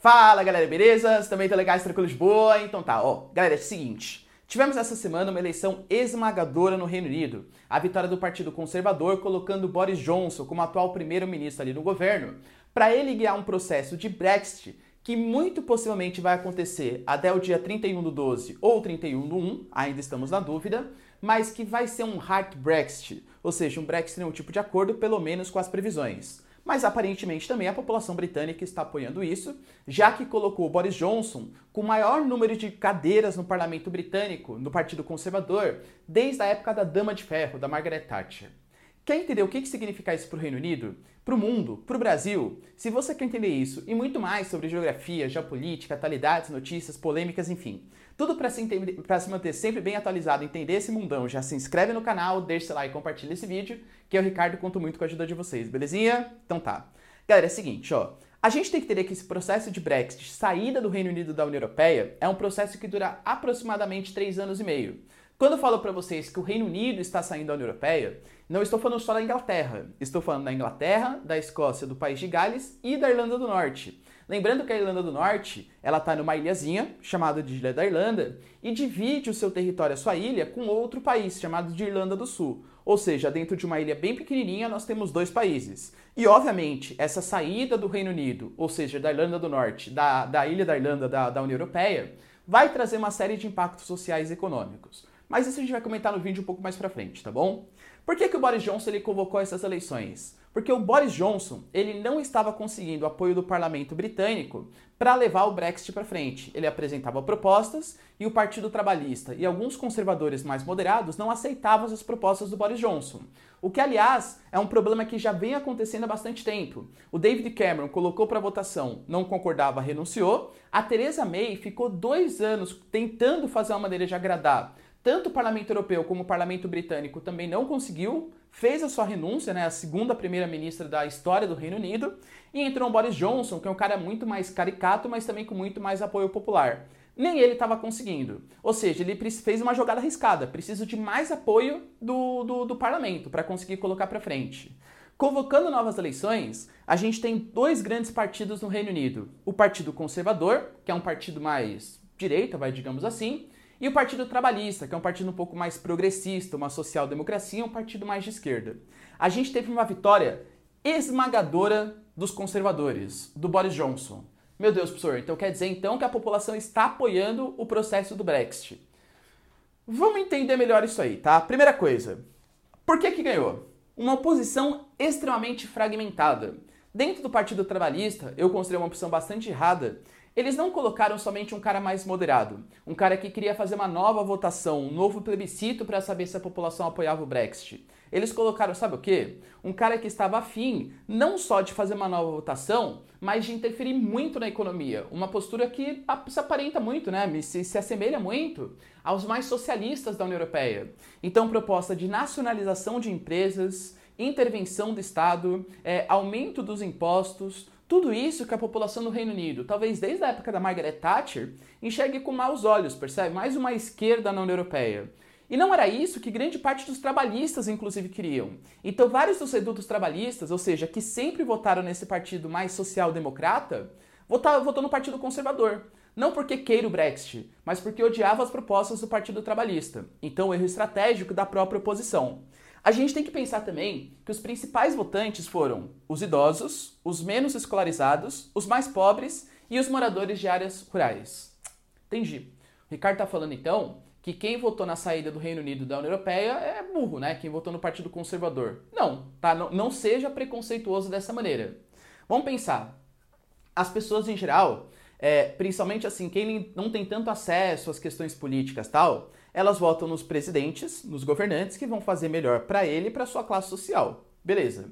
Fala galera, beleza? Também estão legais, tranquilos, boa? Então tá, ó, galera, é o seguinte. Tivemos essa semana uma eleição esmagadora no Reino Unido. A vitória do Partido Conservador colocando Boris Johnson como atual primeiro-ministro ali no governo, para ele guiar um processo de Brexit que muito possivelmente vai acontecer até o dia 31 do 12 ou 31 do 1, ainda estamos na dúvida, mas que vai ser um hard Brexit, ou seja, um Brexit nenhum tipo de acordo, pelo menos com as previsões mas aparentemente também a população britânica está apoiando isso, já que colocou Boris Johnson com o maior número de cadeiras no parlamento britânico, no Partido Conservador, desde a época da Dama de Ferro, da Margaret Thatcher. Quer entender o que significa isso para o Reino Unido, para o mundo, para o Brasil? Se você quer entender isso e muito mais sobre geografia, geopolítica, atualidades, notícias, polêmicas, enfim, tudo para se, se, manter sempre bem atualizado, entender esse mundão, já se inscreve no canal, deixa seu like e compartilha esse vídeo, que eu, Ricardo, conto muito com a ajuda de vocês, belezinha? Então tá. Galera, é o seguinte, ó. A gente tem que entender que esse processo de Brexit, saída do Reino Unido da União Europeia, é um processo que dura aproximadamente 3 anos e meio. Quando eu falo para vocês que o Reino Unido está saindo da União Europeia, não estou falando só da Inglaterra. Estou falando da Inglaterra, da Escócia, do País de Gales e da Irlanda do Norte. Lembrando que a Irlanda do Norte, ela está numa ilhazinha chamada de Ilha da Irlanda e divide o seu território, a sua ilha, com outro país chamado de Irlanda do Sul. Ou seja, dentro de uma ilha bem pequenininha, nós temos dois países. E, obviamente, essa saída do Reino Unido, ou seja, da Irlanda do Norte, da, da Ilha da Irlanda da, da União Europeia, vai trazer uma série de impactos sociais e econômicos. Mas isso a gente vai comentar no vídeo um pouco mais pra frente, tá bom? Por que, que o Boris Johnson ele convocou essas eleições? Porque o Boris Johnson ele não estava conseguindo apoio do parlamento britânico para levar o Brexit para frente. Ele apresentava propostas e o Partido Trabalhista e alguns conservadores mais moderados não aceitavam as propostas do Boris Johnson. O que, aliás, é um problema que já vem acontecendo há bastante tempo. O David Cameron colocou para votação, não concordava, renunciou. A Theresa May ficou dois anos tentando fazer uma maneira de agradar tanto o Parlamento Europeu como o Parlamento Britânico também não conseguiu, fez a sua renúncia, né, a segunda primeira-ministra da história do Reino Unido, e entrou o Boris Johnson, que é um cara muito mais caricato, mas também com muito mais apoio popular. Nem ele estava conseguindo. Ou seja, ele fez uma jogada arriscada, precisa de mais apoio do, do, do parlamento para conseguir colocar para frente. Convocando novas eleições, a gente tem dois grandes partidos no Reino Unido. O Partido Conservador, que é um partido mais direita, vai digamos assim, e o Partido Trabalhista, que é um partido um pouco mais progressista, uma social-democracia, um partido mais de esquerda. A gente teve uma vitória esmagadora dos conservadores, do Boris Johnson. Meu Deus, professor, então quer dizer então que a população está apoiando o processo do Brexit. Vamos entender melhor isso aí, tá? Primeira coisa, por que que ganhou? Uma oposição extremamente fragmentada. Dentro do Partido Trabalhista, eu considerei uma opção bastante errada eles não colocaram somente um cara mais moderado, um cara que queria fazer uma nova votação, um novo plebiscito para saber se a população apoiava o Brexit. Eles colocaram, sabe o quê? Um cara que estava afim não só de fazer uma nova votação, mas de interferir muito na economia. Uma postura que se aparenta muito, né? Se, se assemelha muito aos mais socialistas da União Europeia. Então, proposta de nacionalização de empresas, intervenção do Estado, é, aumento dos impostos, tudo isso que a população do Reino Unido, talvez desde a época da Margaret Thatcher, enxergue com maus olhos, percebe? Mais uma esquerda na União Europeia. E não era isso que grande parte dos trabalhistas, inclusive, queriam. Então, vários dos redutos trabalhistas, ou seja, que sempre votaram nesse partido mais social-democrata, votou, votou no Partido Conservador. Não porque queira o Brexit, mas porque odiava as propostas do Partido Trabalhista. Então, erro estratégico da própria oposição. A gente tem que pensar também que os principais votantes foram os idosos, os menos escolarizados, os mais pobres e os moradores de áreas rurais. Entendi. O Ricardo está falando então que quem votou na saída do Reino Unido da União Europeia é burro, né? Quem votou no Partido Conservador. Não, tá? Não, não seja preconceituoso dessa maneira. Vamos pensar. As pessoas em geral, é, principalmente assim, quem não tem tanto acesso às questões políticas tal, elas votam nos presidentes, nos governantes que vão fazer melhor para ele e para sua classe social. Beleza.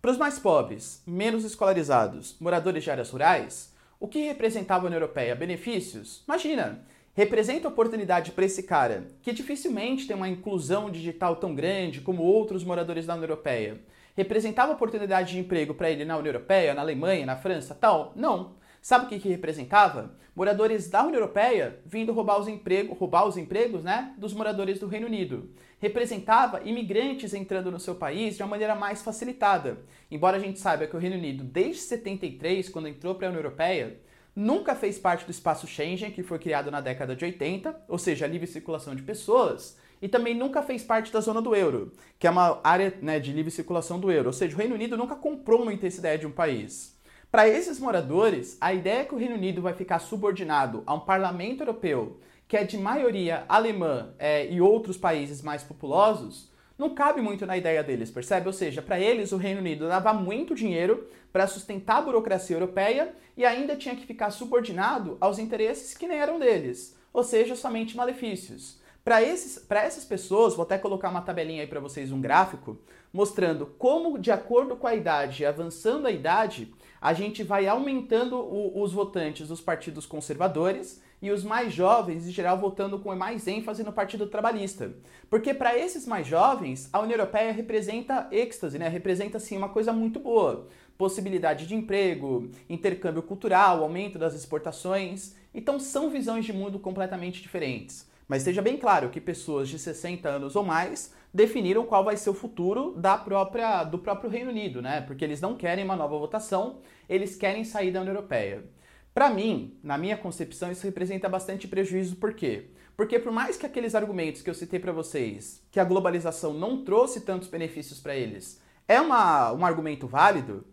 Para os mais pobres, menos escolarizados, moradores de áreas rurais, o que representava a União Europeia? Benefícios? Imagina, representa oportunidade para esse cara, que dificilmente tem uma inclusão digital tão grande como outros moradores da União Europeia. Representava oportunidade de emprego para ele na União Europeia, na Alemanha, na França, tal? Não. Sabe o que, que representava? Moradores da União Europeia vindo roubar os, emprego, roubar os empregos né, dos moradores do Reino Unido. Representava imigrantes entrando no seu país de uma maneira mais facilitada. Embora a gente saiba que o Reino Unido, desde 73, quando entrou para a União Europeia, nunca fez parte do espaço Schengen, que foi criado na década de 80, ou seja, a livre circulação de pessoas, e também nunca fez parte da zona do euro, que é uma área né, de livre circulação do euro, ou seja, o Reino Unido nunca comprou muito essa ideia de um país. Para esses moradores, a ideia é que o Reino Unido vai ficar subordinado a um parlamento europeu que é de maioria alemã é, e outros países mais populosos, não cabe muito na ideia deles, percebe? Ou seja, para eles o Reino Unido dava muito dinheiro para sustentar a burocracia europeia e ainda tinha que ficar subordinado aos interesses que nem eram deles, ou seja, somente malefícios. Para essas pessoas, vou até colocar uma tabelinha aí para vocês, um gráfico, mostrando como, de acordo com a idade, avançando a idade, a gente vai aumentando o, os votantes dos partidos conservadores e os mais jovens, em geral, votando com mais ênfase no Partido Trabalhista. Porque para esses mais jovens, a União Europeia representa êxtase, né? representa assim, uma coisa muito boa. Possibilidade de emprego, intercâmbio cultural, aumento das exportações. Então são visões de mundo completamente diferentes. Mas esteja bem claro que pessoas de 60 anos ou mais definiram qual vai ser o futuro da própria, do próprio Reino Unido, né? Porque eles não querem uma nova votação, eles querem sair da União Europeia. Para mim, na minha concepção, isso representa bastante prejuízo, por quê? Porque por mais que aqueles argumentos que eu citei para vocês, que a globalização não trouxe tantos benefícios para eles, é uma, um argumento válido,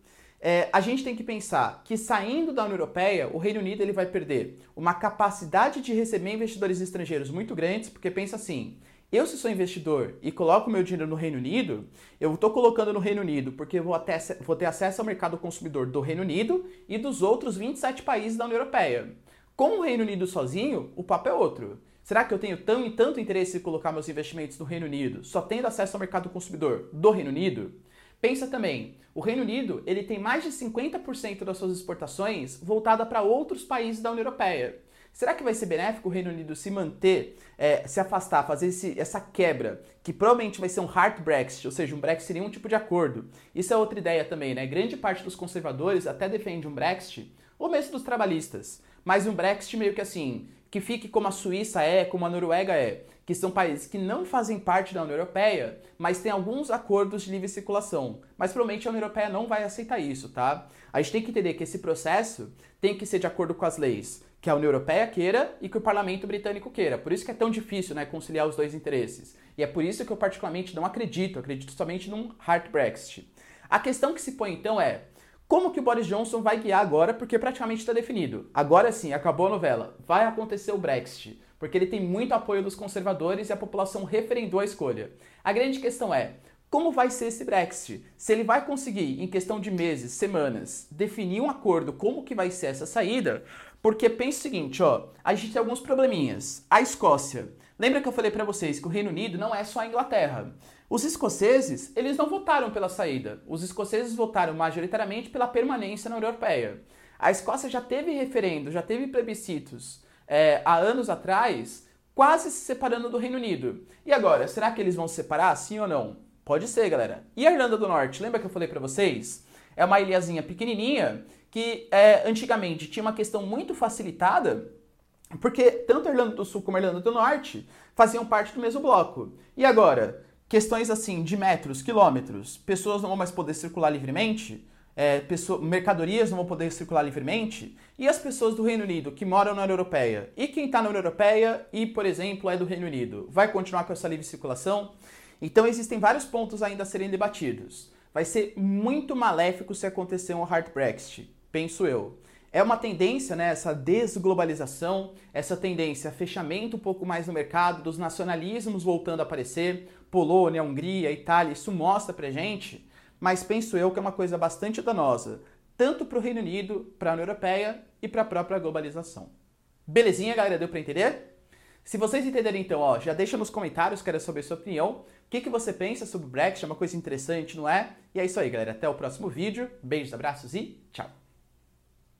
é, a gente tem que pensar que saindo da União Europeia, o Reino Unido ele vai perder uma capacidade de receber investidores estrangeiros muito grandes, porque pensa assim, eu, se sou investidor e coloco meu dinheiro no Reino Unido, eu estou colocando no Reino Unido porque eu vou, até, vou ter acesso ao mercado consumidor do Reino Unido e dos outros 27 países da União Europeia. Com o Reino Unido sozinho, o papo é outro. Será que eu tenho tão, tanto interesse em colocar meus investimentos no Reino Unido, só tendo acesso ao mercado consumidor do Reino Unido? Pensa também, o Reino Unido ele tem mais de 50% das suas exportações voltada para outros países da União Europeia. Será que vai ser benéfico o Reino Unido se manter, é, se afastar, fazer esse, essa quebra, que provavelmente vai ser um hard Brexit, ou seja, um Brexit sem nenhum tipo de acordo? Isso é outra ideia também, né? Grande parte dos conservadores até defende um Brexit, ou mesmo dos trabalhistas, mas um Brexit meio que assim, que fique como a Suíça é, como a Noruega é, que são países que não fazem parte da União Europeia, mas têm alguns acordos de livre circulação. Mas provavelmente a União Europeia não vai aceitar isso, tá? A gente tem que entender que esse processo tem que ser de acordo com as leis que a União Europeia queira e que o parlamento britânico queira. Por isso que é tão difícil né, conciliar os dois interesses. E é por isso que eu particularmente não acredito, acredito somente num hard Brexit. A questão que se põe então é, como que o Boris Johnson vai guiar agora, porque praticamente está definido. Agora sim, acabou a novela, vai acontecer o Brexit, porque ele tem muito apoio dos conservadores e a população referendou a escolha. A grande questão é, como vai ser esse Brexit? Se ele vai conseguir, em questão de meses, semanas, definir um acordo como que vai ser essa saída, porque pensa o seguinte, ó, a gente tem alguns probleminhas. A Escócia. Lembra que eu falei para vocês que o Reino Unido não é só a Inglaterra. Os escoceses, eles não votaram pela saída. Os escoceses votaram majoritariamente pela permanência na União Europeia. A Escócia já teve referendo, já teve plebiscitos é, há anos atrás, quase se separando do Reino Unido. E agora, será que eles vão se separar, sim ou não? Pode ser, galera. E a Irlanda do Norte, lembra que eu falei para vocês? É uma ilhazinha pequenininha que é, antigamente tinha uma questão muito facilitada, porque tanto a Irlanda do Sul como a Irlanda do Norte faziam parte do mesmo bloco. E agora, questões assim de metros, quilômetros, pessoas não vão mais poder circular livremente, é, pessoa, mercadorias não vão poder circular livremente, e as pessoas do Reino Unido que moram na União Europeia, e quem está na União Europeia e, por exemplo, é do Reino Unido, vai continuar com essa livre circulação? Então existem vários pontos ainda a serem debatidos. Vai ser muito maléfico se acontecer um hard Brexit penso eu. É uma tendência, né, essa desglobalização, essa tendência a fechamento um pouco mais no mercado, dos nacionalismos voltando a aparecer, Polônia, Hungria, Itália, isso mostra pra gente, mas penso eu que é uma coisa bastante danosa, tanto para o Reino Unido, para a União Europeia e para a própria globalização. Belezinha, galera? Deu para entender? Se vocês entenderem então, ó, já deixa nos comentários, quero saber sua opinião. O que, que você pensa sobre o Brexit? É uma coisa interessante, não é? E é isso aí, galera. Até o próximo vídeo. Beijos, abraços e tchau!